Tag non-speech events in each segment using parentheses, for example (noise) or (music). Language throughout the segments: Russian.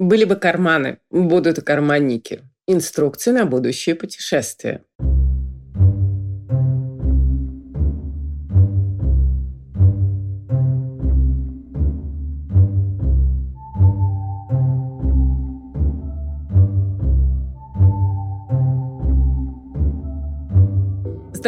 Были бы карманы, будут карманники. Инструкции на будущее путешествие.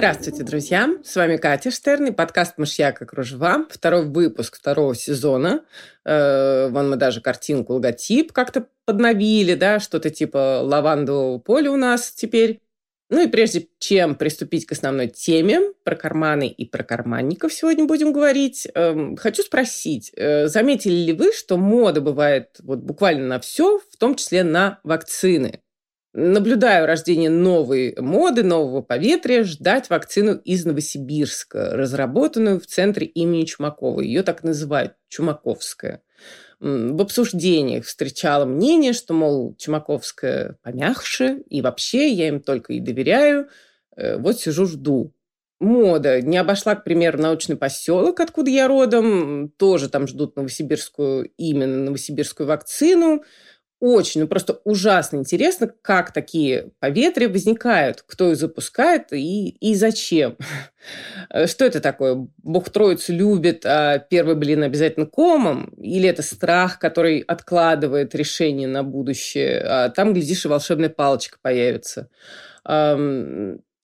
Здравствуйте, друзья! С вами Катя Штерн и подкаст «Мышьяк и кружева». Второй выпуск второго сезона. Э, вон мы даже картинку, логотип как-то подновили, да, что-то типа лавандового поля у нас теперь. Ну и прежде чем приступить к основной теме, про карманы и про карманников сегодня будем говорить, эм, хочу спросить, э, заметили ли вы, что мода бывает вот буквально на все, в том числе на вакцины? Наблюдаю рождение новой моды, нового поветрия, ждать вакцину из Новосибирска, разработанную в центре имени Чумакова. Ее так называют Чумаковская. В обсуждениях встречала мнение, что, мол, Чумаковская помягче, и вообще я им только и доверяю. Э, вот сижу, жду. Мода не обошла, к примеру, научный поселок, откуда я родом. Тоже там ждут новосибирскую, именно новосибирскую вакцину очень, ну просто ужасно интересно, как такие поветрия возникают, кто их запускает и, и зачем. (laughs) Что это такое? Бог Троицу любит, а первый блин обязательно комом? Или это страх, который откладывает решение на будущее? А там, глядишь, и волшебная палочка появится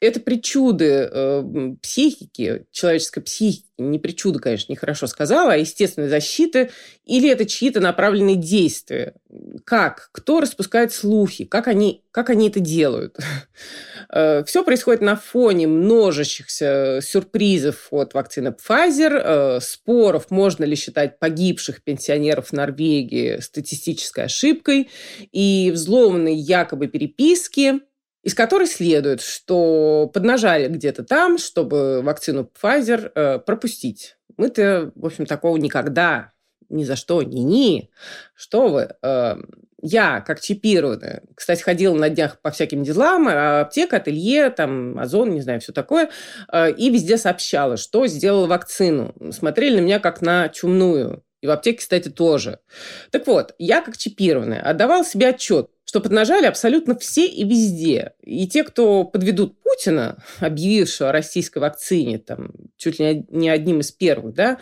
это причуды э, психики, человеческой психики, не причуды, конечно, нехорошо сказала, а естественной защиты, или это чьи-то направленные действия? Как? Кто распускает слухи? Как они, как они это делают? (laughs) Э, Все происходит на фоне множащихся сюрпризов от вакцины Pfizer, э, споров, можно ли считать погибших пенсионеров Норвегии статистической ошибкой, и взломанной якобы переписки – из которой следует, что поднажали где-то там, чтобы вакцину Pfizer э, пропустить. Мы-то, в общем, такого никогда, ни за что, ни-ни. Что вы? Э, я, как чипированная, кстати, ходила на днях по всяким делам, а аптека, ателье, там, Озон, не знаю, все такое, э, и везде сообщала, что сделала вакцину. Смотрели на меня как на чумную. И в аптеке, кстати, тоже. Так вот, я, как чипированная, отдавал себе отчет, что поднажали абсолютно все и везде. И те, кто подведут Путина, объявившего о российской вакцине, там, чуть ли не одним из первых, да,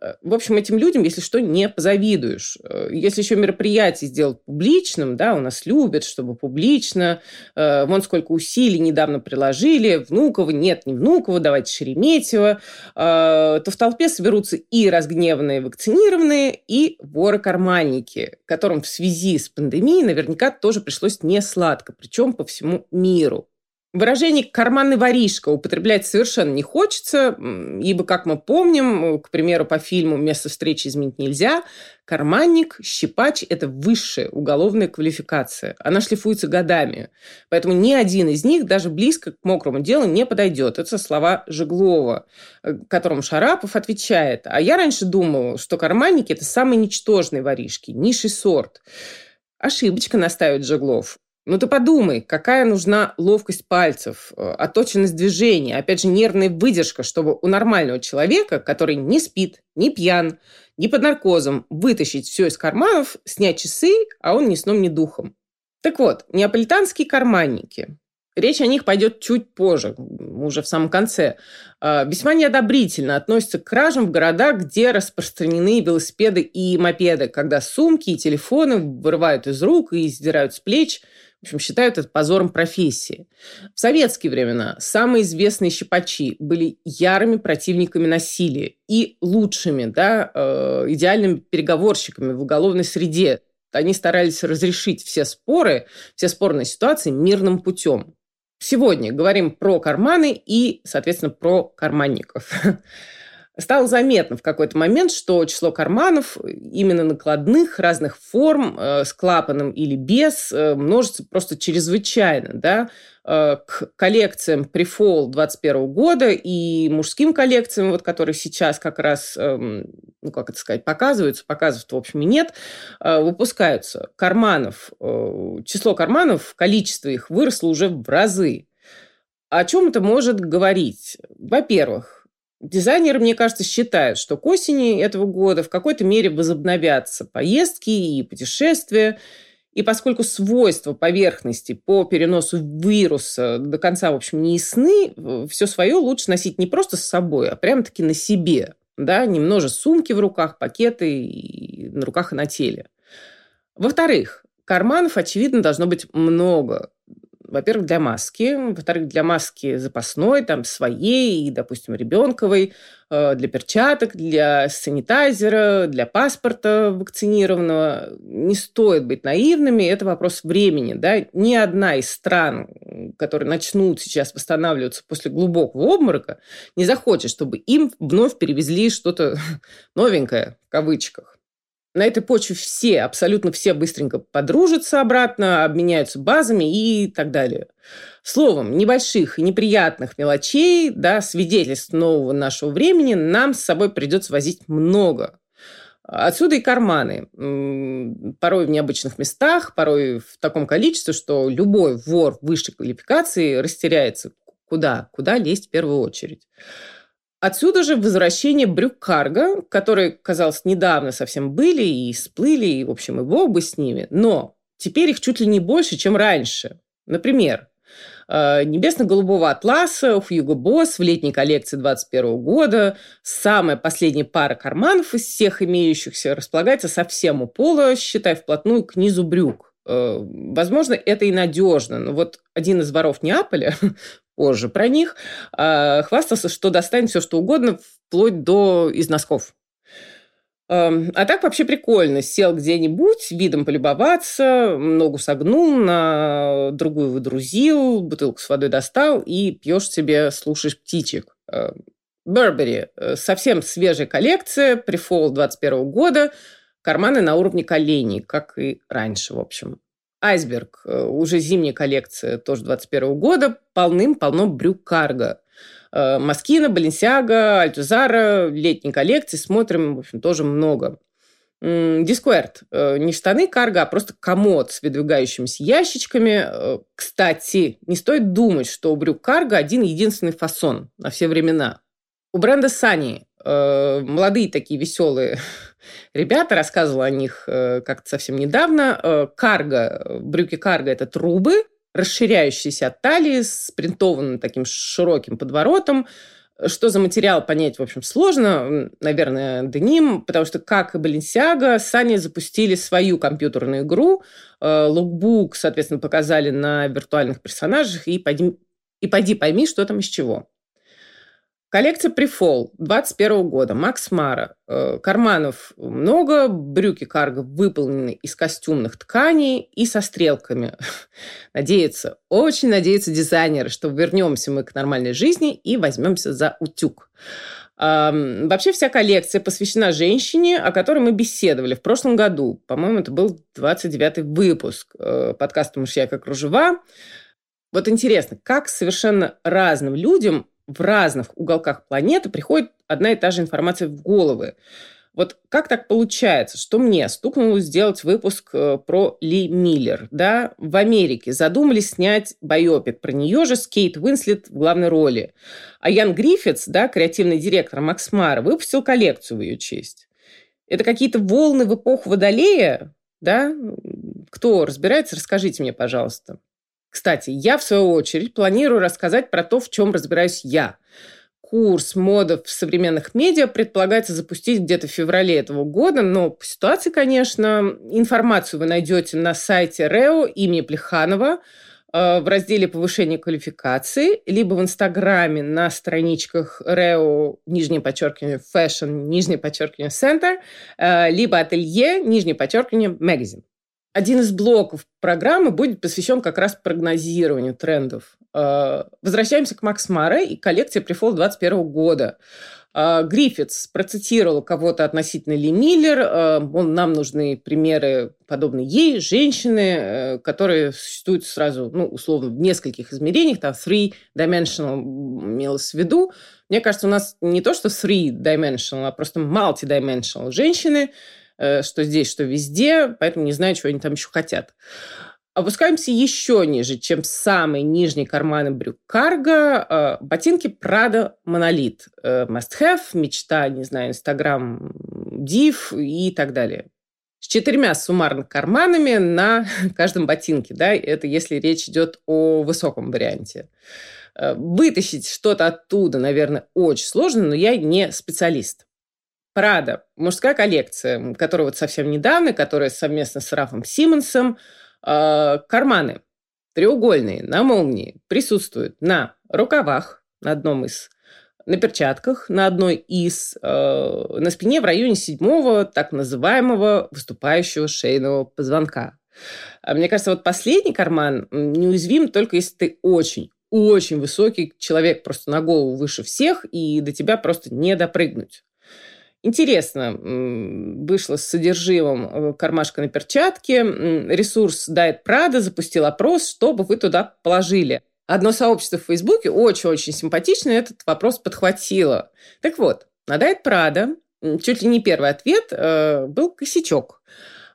э, в общем, этим людям, если что, не позавидуешь. Э, если еще мероприятие сделать публичным, да, у нас любят, чтобы публично, э, вон сколько усилий недавно приложили, Внуково, нет, не Внуково, давайте Шереметьево, то в толпе соберутся и разгневанные вакцинированные, и воры-карманники, которым в связи с пандемией наверняка тоже пришлось не сладко, причем по всему миру. Выражение «карманный воришка» употреблять совершенно не хочется, ибо, как мы помним, к примеру, по фильму «Место встречи изменить нельзя», карманник, щипач – это высшая уголовная квалификация. Она шлифуется годами. Поэтому ни один из них даже близко к мокрому делу не подойдет. Это слова Жеглова, э, которому Шарапов отвечает. А я раньше думал, что карманники – это самые ничтожные воришки, низший сорт. Ошибочка, настаивает Жеглов. Ну ты подумай, какая нужна ловкость пальцев, э, оточенность движения, опять же, нервная выдержка, чтобы у нормального человека, который не спит, не пьян, не под наркозом, вытащить все из карманов, снять часы, а он ни сном, ни духом. Так вот, неаполитанские карманники. Речь о них пойдет чуть позже, уже в самом конце. А, весьма неодобрительно относятся к кражам в городах, где распространены велосипеды и мопеды, когда сумки и телефоны вырывают из рук и издирают с плеч. В общем, считают это позором профессии. В советские времена самые известные щипачи были ярыми противниками насилия и лучшими, да, э, идеальными переговорщиками в уголовной среде. Они старались разрешить все споры, все спорные ситуации мирным путем. Сегодня говорим про карманы и, соответственно, про карманников. (laughs) Стало заметно в какой-то момент, что число карманов, именно накладных, разных форм, э, с клапаном или без, э, множится просто чрезвычайно. Да? Э, к коллекциям Prefall 21 года и мужским коллекциям, вот, которые сейчас как раз, эм, ну, как это сказать, показываются, показывают, в общем, и нет, выпускаются карманов. Число карманов, количество их выросло уже в разы. О чем это может говорить? Во-первых, Дизайнеры, мне кажется, считают, что к осени этого года в какой-то мере возобновятся поездки и путешествия, И поскольку свойства поверхности по переносу вируса до конца, в общем, не ясны, все свое лучше носить не просто с собой, а прямо-таки на себе. Да? Немного сумки в руках, пакеты и на руках и на теле. Во-вторых, карманов, очевидно, должно быть много во-первых, для маски, во-вторых, для маски запасной, там, своей, допустим, ребенковой, э, для перчаток, для санитайзера, для паспорта вакцинированного. Не стоит быть наивными, это вопрос времени. Да? Ни одна из стран, которые начнут сейчас восстанавливаться после глубокого обморока, не захочет, чтобы им вновь перевезли что-то (laughs) новенькое, в кавычках. На этой почве все, абсолютно все быстренько подружатся обратно, обменяются базами и так далее. Словом, небольших и неприятных мелочей, да, свидетельств нового нашего времени нам с собой придется возить много. Отсюда и карманы. Порой в необычных местах, порой в таком количестве, что любой вор высшей квалификации растеряется. Куда? Куда лезть в первую очередь? Отсюда же возвращение брюк карго, которые, казалось, недавно совсем были и сплыли, и, в общем, и бог бы с ними. Но теперь их чуть ли не больше, чем раньше. Например, э, небесно-голубого атласа у Hugo Boss в летней коллекции 2021 года. Самая последняя пара карманов из всех имеющихся располагается совсем у пола, считай, вплотную к низу брюк. Э, возможно, это и надежно, но вот один из воров Неаполя (laughs) позже про них, а, хвастался, что достанет все, что угодно, вплоть до из носков. А так вообще прикольно. Сел где-нибудь, видом полюбоваться, ногу согнул, на другую выдрузил, бутылку с водой достал и пьешь себе, слушаешь птичек. Бербери. Э, совсем свежая коллекция, прифол 21 года. Карманы на уровне коленей, как и раньше, в общем. Айсберг, э, уже зимняя коллекция, тоже 21 года, полным-полно брюк карго. Э, Маскина, Баленсиага, Альтузара, летней коллекции смотрим, в общем, тоже много. Дискуэрт. Э, не штаны карго, а просто комод с выдвигающимися ящичками. Кстати, не стоит думать, что у брюк карго один единственный фасон на все времена. У бренда Сани молодые такие веселые ребята, рассказывала о них э, как-то совсем недавно. Э, карго, брюки карго – это трубы, расширяющиеся от талии с принтованным таким широким подворотом. Что за материал, понять, в общем, сложно. Наверное, деним, потому что, как и Balenciaga, Сани запустили свою компьютерную игру. Э, лукбук, соответственно, показали на виртуальных персонажах. И пойди, и пойди пойми, что там из чего. Коллекция Прифол 21 года. Макс Мара. Э, карманов много, брюки карго выполнены из костюмных тканей и со стрелками. (laughs) Надеются, очень надеются дизайнеры, что вернемся мы к нормальной жизни и возьмемся за утюг. Вообще вся коллекция посвящена женщине, о которой мы беседовали в прошлом году. По-моему, это был 29-й выпуск э, подкаста «Мышьяка кружева». Вот интересно, как совершенно разным людям в разных уголках планеты приходит одна и та же информация в головы. Вот как так получается, что мне стукнуло сделать выпуск э, про Ли Миллер, да? В Америке задумались снять байопик про нее же с Кейт Уинслет в главной роли. А Ян Гриффитс, да, креативный директор Макс Мара, выпустил коллекцию в ее честь. Это какие-то волны в эпоху Водолея, да? Кто разбирается, расскажите мне, пожалуйста. Кстати, я, в свою очередь, планирую рассказать про то, в чем разбираюсь я. Курс мода в современных медиа предполагается запустить где-то в феврале этого года, но по ситуации, конечно, информацию вы найдете на сайте РЭО имени Плеханова э, в разделе повышения квалификации, либо в Инстаграме на страничках РЭО, нижнее подчеркивание, fashion, нижнее подчеркивание, center, э, либо ателье, нижнее подчеркивание, magazine. Один из блоков программы будет посвящен как раз прогнозированию трендов. Э, возвращаемся к Макс Маре и коллекции Прифол 21 года. Э, Гриффитс процитировал кого-то относительно Ли Миллер. Э, он, нам нужны примеры, подобные ей, женщины, которые существуют сразу, ну, условно, в нескольких измерениях. Там three-dimensional имелось в виду. Мне кажется, у нас не то, что three-dimensional, а просто multi-dimensional женщины – Э, что здесь, что везде, поэтому не знаю, чего они там еще хотят. Опускаемся еще ниже, чем самые нижние карманы брюк карго. Э, ботинки Prada Монолит. Э, must have, мечта, не знаю, Инстаграм, Див и так далее. с четырьмя суммарно карманами на (laughs) каждом ботинке. Да? Это если речь идет о высоком варианте. Э, вытащить что-то оттуда, наверное, очень сложно, но я не специалист. Прада, мужская коллекция, которая вот совсем недавно, которая совместно с Рафом Симмонсом, э, карманы треугольные на молнии присутствуют на рукавах, на одном из на перчатках на одной из, э, на спине в районе седьмого так называемого выступающего шейного позвонка. А мне кажется, вот последний карман неуязвим только если ты очень, очень высокий человек, просто на голову выше всех, и до тебя просто не допрыгнуть. Интересно вышло с содержимым э, кармашка на перчатке. Ресурс Diet Prada запустил опрос, чтобы вы туда положили – Одно сообщество в Фейсбуке очень-очень симпатично этот вопрос подхватило. Так вот, на Дайт Прада чуть ли не первый ответ э, был косячок.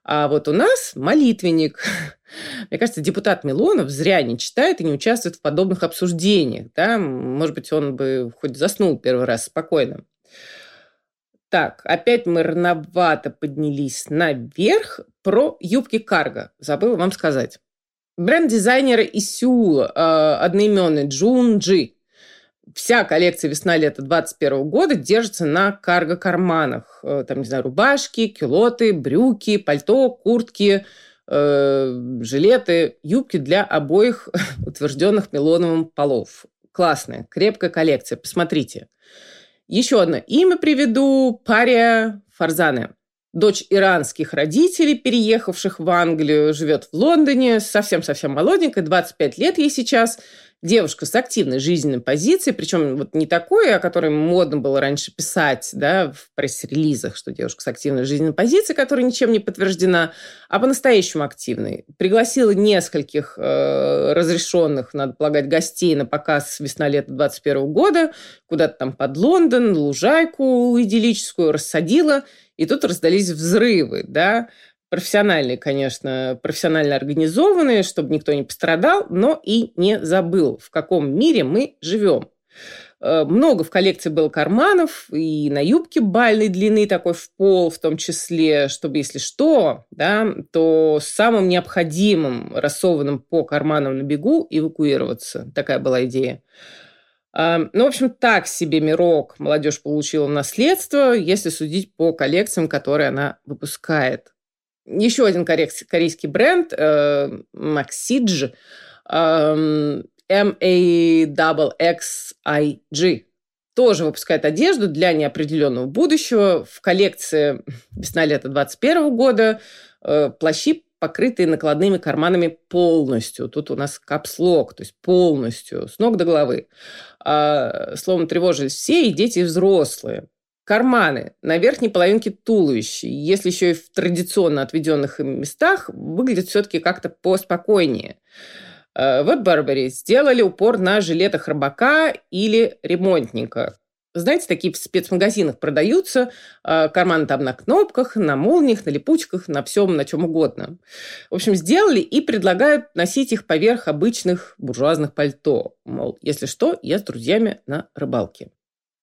А вот у нас молитвенник. (laughs) Мне кажется, депутат Милонов зря не читает и не участвует в подобных обсуждениях. Да? Может быть, он бы хоть заснул первый раз спокойно. Так, опять мы рановато поднялись наверх. Про юбки карго. Забыла вам сказать. Бренд-дизайнера из Сеула, э, одноименный Джун Джи. Вся коллекция весна-лето 2021 года держится на карго-карманах. Э, там, не знаю, рубашки, кюлоты, брюки, пальто, куртки, э, жилеты, юбки для обоих (laughs) утвержденных мелоновым полов. Классная, крепкая коллекция. Посмотрите. Еще одно имя приведу. Пария Фарзане дочь иранских родителей, переехавших в Англию, живет в Лондоне, совсем-совсем молоденькая, 25 лет ей сейчас, девушка с активной жизненной позицией, причем вот не такой, о которой модно было раньше писать да, в пресс-релизах, что девушка с активной жизненной позицией, которая ничем не подтверждена, а по-настоящему активной. Пригласила нескольких э, разрешенных, надо полагать, гостей на показ весна-лето 21 года, куда-то там под Лондон, лужайку идиллическую рассадила – и тут раздались взрывы, да, профессиональные, конечно, профессионально организованные, чтобы никто не пострадал, но и не забыл, в каком мире мы живем. Э, много в коллекции было карманов, и на юбке бальной длины такой в пол, в том числе, чтобы, если что, да, то самым необходимым, рассованным по карманам на бегу, эвакуироваться. Такая была идея. Ну, в общем, так себе мирок молодежь получила в наследство, если судить по коллекциям, которые она выпускает. Еще один корейский бренд э, Maxidge M-A-X-I-G тоже выпускает одежду для неопределенного будущего. В коллекции (laughs) весна-лето 2021 года э, плащи покрытые накладными карманами полностью. Тут у нас капслог, то есть полностью, с ног до головы. А, словом, тревожились все, и дети, и взрослые. Карманы на верхней половинке туловища, если еще и в традиционно отведенных им местах, выглядят все-таки как-то поспокойнее. А, в Burberry сделали упор на жилетах рыбака или ремонтника. Знаете, такие в спецмагазинах продаются. А, карманы там на кнопках, на молниях, на липучках, на всем, на чем угодно. В общем, сделали и предлагают носить их поверх обычных буржуазных пальто. Мол, если что, я с друзьями на рыбалке.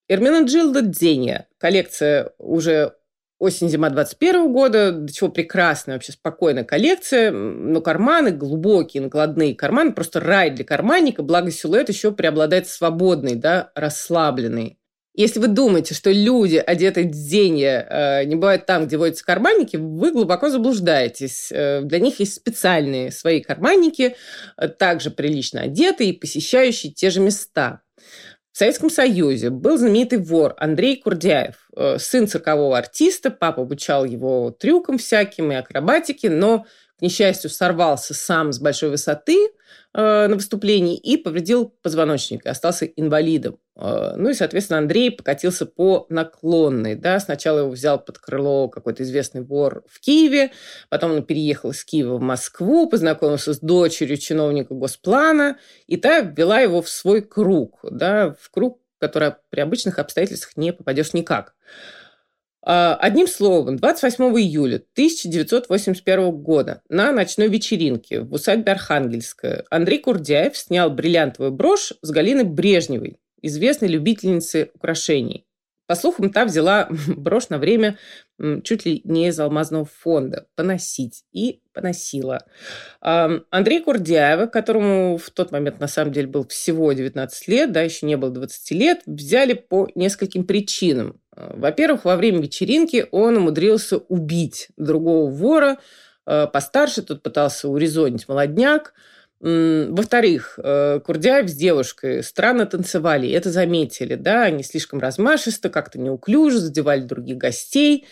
Эрминаджилда Дзения. Коллекция уже осень-зима 21 года, до чего прекрасная, вообще спокойная коллекция, но карманы глубокие, накладные карманы, просто рай для карманника, благо силуэт еще преобладает свободный, да, расслабленный. Если вы думаете, что люди, одетые дзенье, э, не бывают там, где водятся карманники, вы глубоко заблуждаетесь. Э, для них есть специальные свои карманники, э, также прилично одетые и посещающие те же места. В Советском Союзе был знаменитый вор Андрей Курдяев, сын циркового артиста, папа обучал его трюкам всяким и акробатике, но, к несчастью, сорвался сам с большой высоты – на выступлении и повредил позвоночник, и остался инвалидом. Э, ну и, соответственно, Андрей покатился по наклонной. Да? Сначала его взял под крыло какой-то известный вор в Киеве, потом он переехал из Киева в Москву, познакомился с дочерью чиновника Госплана, и та ввела его в свой круг, да? в круг, в который при обычных обстоятельствах не попадешь никак. А, одним словом, 28 июля 1981 года на ночной вечеринке в усадьбе Архангельская Андрей Курдяев снял бриллиантовую брошь с Галиной Брежневой, известной любительницы украшений. По слухам, та взяла (laughs) брошь на время чуть ли не из алмазного фонда поносить. И поносила. Андрей Курдяева, которому в тот момент на самом деле был всего 19 лет, да, еще не было 20 лет, взяли по нескольким причинам. Во-первых, во время вечеринки он умудрился убить другого вора, э, постарше, тот пытался урезонить молодняк, во-вторых, э, Курдяев с девушкой странно танцевали, это заметили, да, они слишком размашисто, как-то неуклюже, задевали других гостей,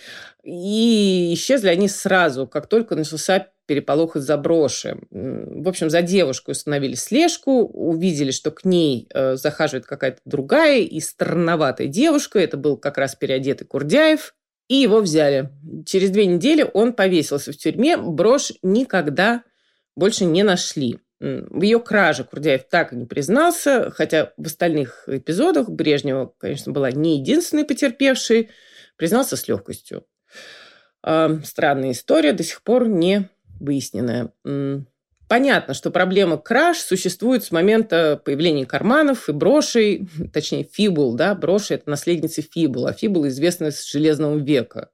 и исчезли они сразу, как только начался переполох из-за броши. В общем, за девушкой установили слежку, увидели, что к ней э, захаживает какая-то другая и странноватая девушка, это был как раз переодетый Курдяев, и его взяли. Через две недели он повесился в тюрьме, брошь никогда больше не нашли. В ее краже Курдяев так и не признался, хотя в остальных эпизодах Брежнева, конечно, была не единственной потерпевшей, признался с легкостью. Странная история, до сих пор не выясненная. Понятно, что проблема краж существует с момента появления карманов и брошей, (laughs) точнее, фибул, да, броши – это наследницы фибул, а фибул известны с Железного века.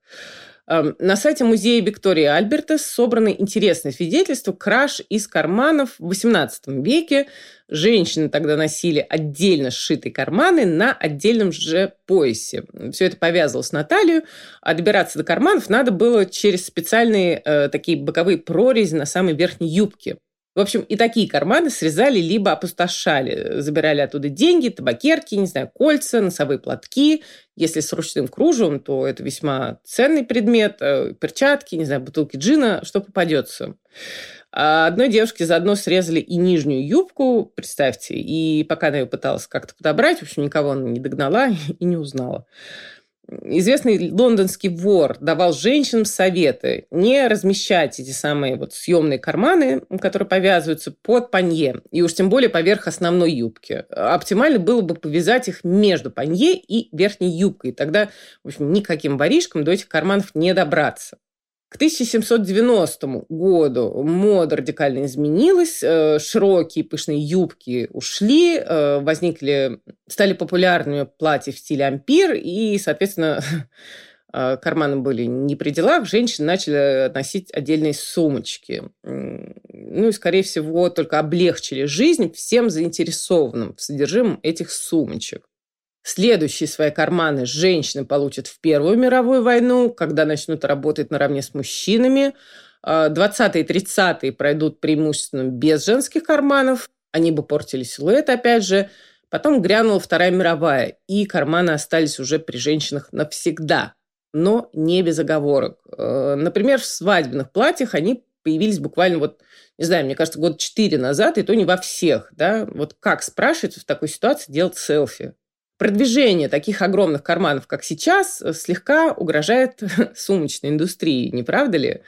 На сайте музея Виктории Альберта собраны интересные свидетельства краж из карманов в XVIII веке. Женщины тогда носили отдельно сшитые карманы на отдельном же поясе. Все это повязывалось на талию, а добираться до карманов надо было через специальные э, такие боковые прорези на самой верхней юбке. В общем, и такие карманы срезали либо опустошали. Забирали оттуда деньги, табакерки, не знаю, кольца, носовые платки. Если с ручным кружевом, то это весьма ценный предмет. Э, перчатки, не знаю, бутылки джина, что попадется. А одной девушке заодно срезали и нижнюю юбку, представьте, и пока она ее пыталась как-то подобрать, в общем, никого она не догнала (laughs) и не узнала. Известный лондонский вор давал женщинам советы не размещать эти самые вот съемные карманы, которые повязываются под панье, и уж тем более поверх основной юбки. Оптимально было бы повязать их между панье и верхней юбкой. Тогда, в общем, никаким воришкам до этих карманов не добраться. К 1790 году мода радикально изменилась, э, широкие пышные юбки ушли, э, возникли, стали популярными платья в стиле ампир, и, соответственно, (laughs) э, карманы были не при делах, женщины начали носить отдельные сумочки. Ну и, скорее всего, только облегчили жизнь всем заинтересованным в содержимом этих сумочек. Следующие свои карманы женщины получат в Первую мировую войну, когда начнут работать наравне с мужчинами. 20-е и 30-е пройдут преимущественно без женских карманов. Они бы портили силуэт, опять же. Потом грянула Вторая мировая, и карманы остались уже при женщинах навсегда. Но не без оговорок. Э, например, в свадебных платьях они появились буквально вот, не знаю, мне кажется, год четыре назад, и то не во всех, да. Вот как, спрашивается, в такой ситуации делать селфи? Продвижение таких огромных карманов, как сейчас, э, слегка угрожает (laughs) сумочной индустрии, не правда ли?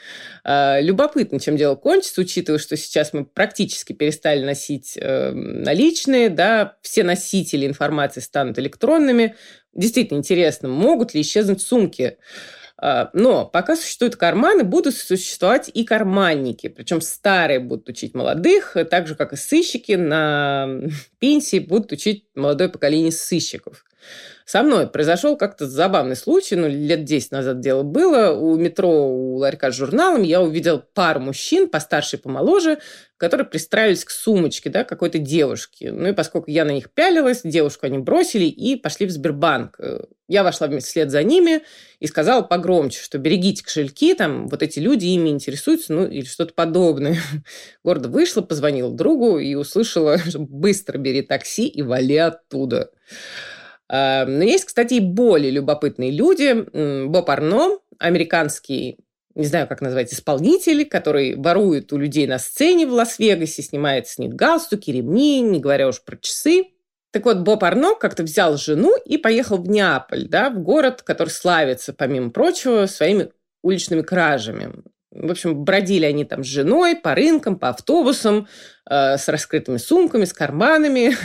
А, любопытно, чем дело кончится, учитывая, что сейчас мы практически перестали носить эм, наличные, да, все носители информации станут электронными. Действительно интересно, могут ли исчезнуть сумки? А, но пока существуют карманы, будут существовать и карманники. Причем старые будут учить молодых, так же, как и сыщики на (laughs) пенсии будут учить молодое поколение сыщиков. Со мной произошел как-то забавный случай, ну, лет 10 назад дело было. У метро, у ларька с журналом я увидел пару мужчин, постарше и помоложе, которые пристраивались к сумочке, да, какой-то девушки. Ну, и поскольку я на них пялилась, девушку они бросили и пошли в Сбербанк. Я вошла вслед за ними и сказала погромче, что берегите кошельки, там вот эти люди ими интересуются, ну, или что-то подобное. (laughs) Гордо вышла, позвонила другу и услышала, (laughs) быстро бери такси и вали оттуда. Эм, но есть, кстати, и более любопытные люди. Боб Арно, американский не знаю, как назвать, исполнитель, который ворует у людей на сцене в Лас-Вегасе, снимает с них галстуки, ремни, не говоря уж про часы. Так вот, Боб Арно как-то взял жену и поехал в Неаполь, да, в город, который славится, помимо прочего, своими уличными кражами. В общем, бродили они там с женой по рынкам, по автобусам, э, с раскрытыми сумками, с карманами,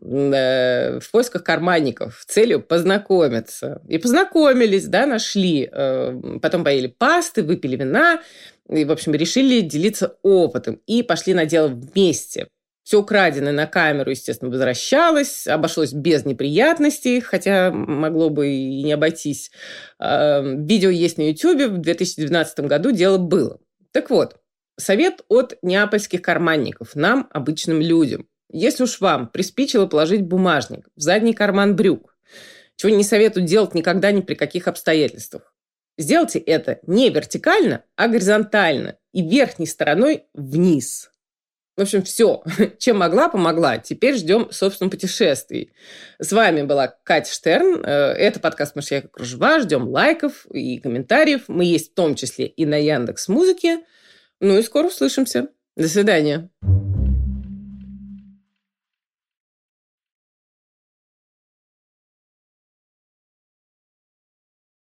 (laughs) э, в поисках карманников, в целью познакомиться. И познакомились, да, нашли. Э, потом поели пасты, выпили вина, и, в общем, решили делиться опытом и пошли на дело вместе. Все украденное на камеру, естественно, возвращалось, обошлось без неприятностей, хотя могло бы и не обойтись. А, видео есть на YouTube, в 2012 году дело было. Так вот, совет от неапольских карманников, нам, обычным людям. Если уж вам приспичило положить бумажник в задний карман брюк, чего не советую делать никогда ни при каких обстоятельствах, сделайте это не вертикально, а горизонтально и верхней стороной вниз – в общем, все. (laughs) Чем могла, помогла. Теперь ждем, собственно, путешествий. С вами была Катя Штерн. Э, это подкаст «Мышьяка кружева». Ждем лайков и комментариев. Мы есть в том числе и на Яндекс Музыке. Ну и скоро услышимся. До свидания.